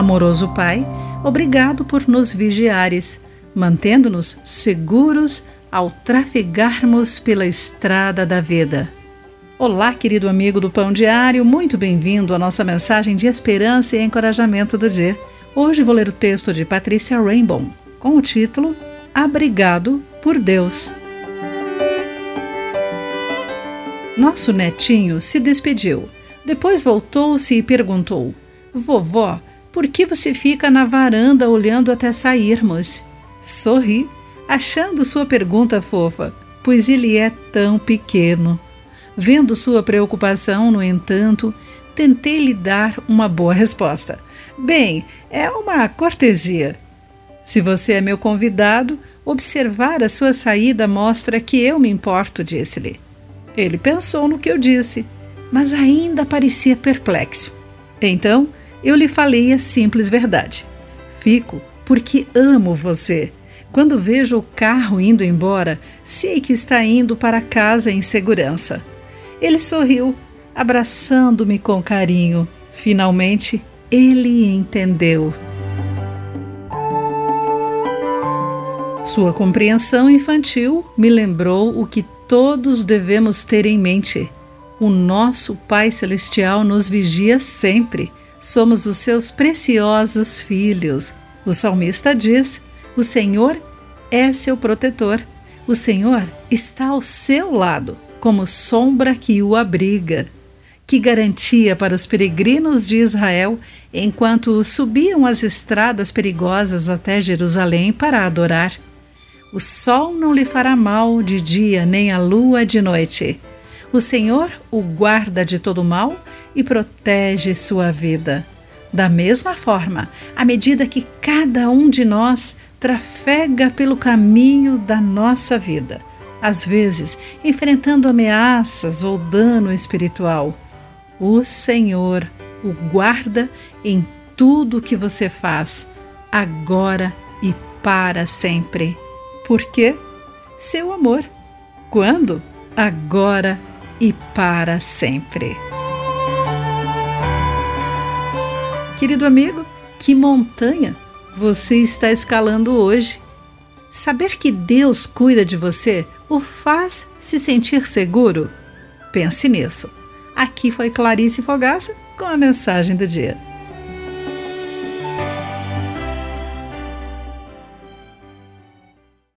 Amoroso Pai, obrigado por nos vigiares, mantendo-nos seguros ao trafegarmos pela estrada da vida. Olá, querido amigo do Pão Diário, muito bem-vindo à nossa mensagem de esperança e encorajamento do dia. Hoje vou ler o texto de Patrícia Rainbow com o título Abrigado por Deus. Nosso netinho se despediu. Depois voltou-se e perguntou: Vovó, por que você fica na varanda olhando até sairmos? Sorri, achando sua pergunta fofa, pois ele é tão pequeno. Vendo sua preocupação, no entanto, tentei lhe dar uma boa resposta. Bem, é uma cortesia. Se você é meu convidado, observar a sua saída mostra que eu me importo, disse-lhe. Ele pensou no que eu disse, mas ainda parecia perplexo. Então, eu lhe falei a simples verdade. Fico porque amo você. Quando vejo o carro indo embora, sei que está indo para casa em segurança. Ele sorriu, abraçando-me com carinho. Finalmente, ele entendeu. Sua compreensão infantil me lembrou o que todos devemos ter em mente. O nosso Pai Celestial nos vigia sempre somos os seus preciosos filhos. O salmista diz: O Senhor é seu protetor. O Senhor está ao seu lado, como sombra que o abriga. Que garantia para os peregrinos de Israel enquanto subiam as estradas perigosas até Jerusalém para adorar. O sol não lhe fará mal de dia, nem a lua de noite. O Senhor o guarda de todo mal e protege sua vida. Da mesma forma, à medida que cada um de nós trafega pelo caminho da nossa vida, às vezes enfrentando ameaças ou dano espiritual, o Senhor o guarda em tudo que você faz, agora e para sempre. Por quê? Seu amor. Quando? Agora e para sempre. Querido amigo, que montanha você está escalando hoje? Saber que Deus cuida de você o faz se sentir seguro? Pense nisso. Aqui foi Clarice Fogaça com a mensagem do dia.